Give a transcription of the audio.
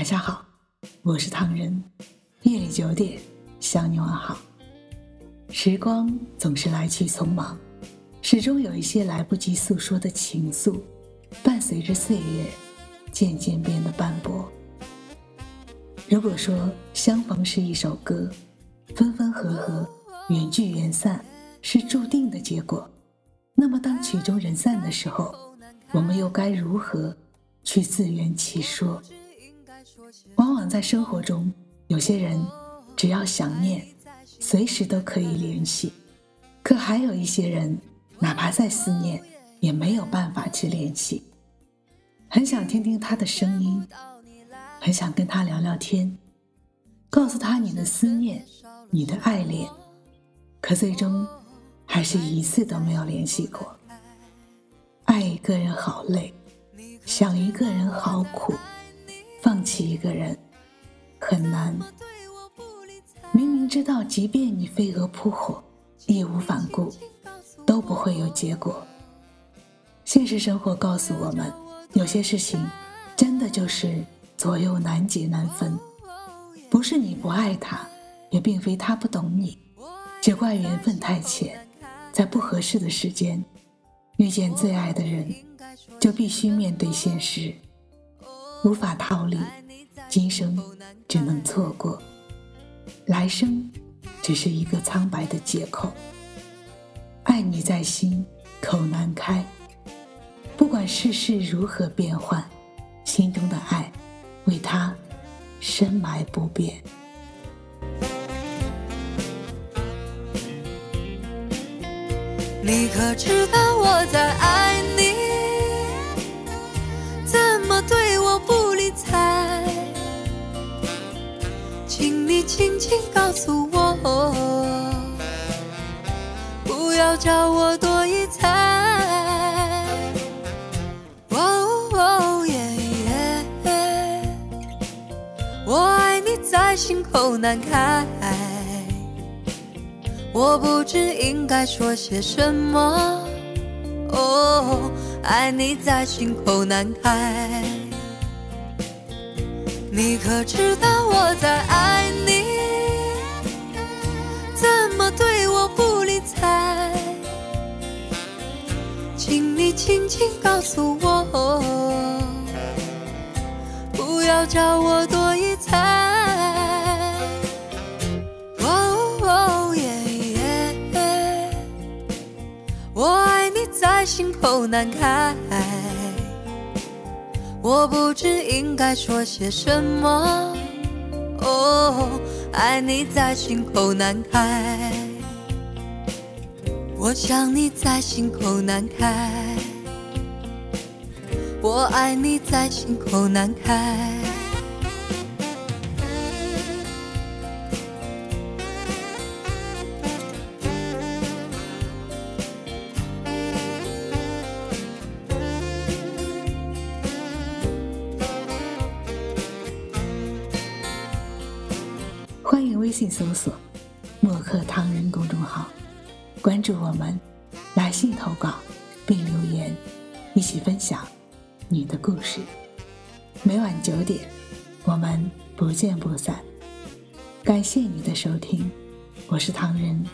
晚上好，我是唐人。夜里九点向你问好。时光总是来去匆忙，始终有一些来不及诉说的情愫，伴随着岁月渐渐变得斑驳。如果说相逢是一首歌，分分合合、缘聚缘散是注定的结果，那么当曲终人散的时候，我们又该如何去自圆其说？往往在生活中，有些人只要想念，随时都可以联系；可还有一些人，哪怕再思念，也没有办法去联系。很想听听他的声音，很想跟他聊聊天，告诉他你的思念，你的爱恋，可最终还是一次都没有联系过。爱一个人好累，想一个人好苦。放弃一个人很难，明明知道，即便你飞蛾扑火，义无反顾，都不会有结果。现实生活告诉我们，有些事情真的就是左右难解难分，不是你不爱他，也并非他不懂你，只怪缘分太浅，在不合适的时间遇见最爱的人，就必须面对现实。无法逃离，今生只能错过，来生只是一个苍白的借口。爱你在心，口难开。不管世事如何变幻，心中的爱，为他深埋不变。你可知道我在爱请告诉我，不要叫我多疑猜。哦耶耶，我爱你在心口难开，我不知应该说些什么。哦，爱你在心口难开，你可知道我在爱你？轻轻告诉我，不要叫我多疑猜。哦耶耶，我爱你在心口难开，我不知应该说些什么。哦，爱你在心口难开。我想你在心口难开，我爱你在心口难开。欢迎微信搜索“墨客唐人”公众号。关注我们，来信投稿并留言，一起分享你的故事。每晚九点，我们不见不散。感谢你的收听，我是唐人，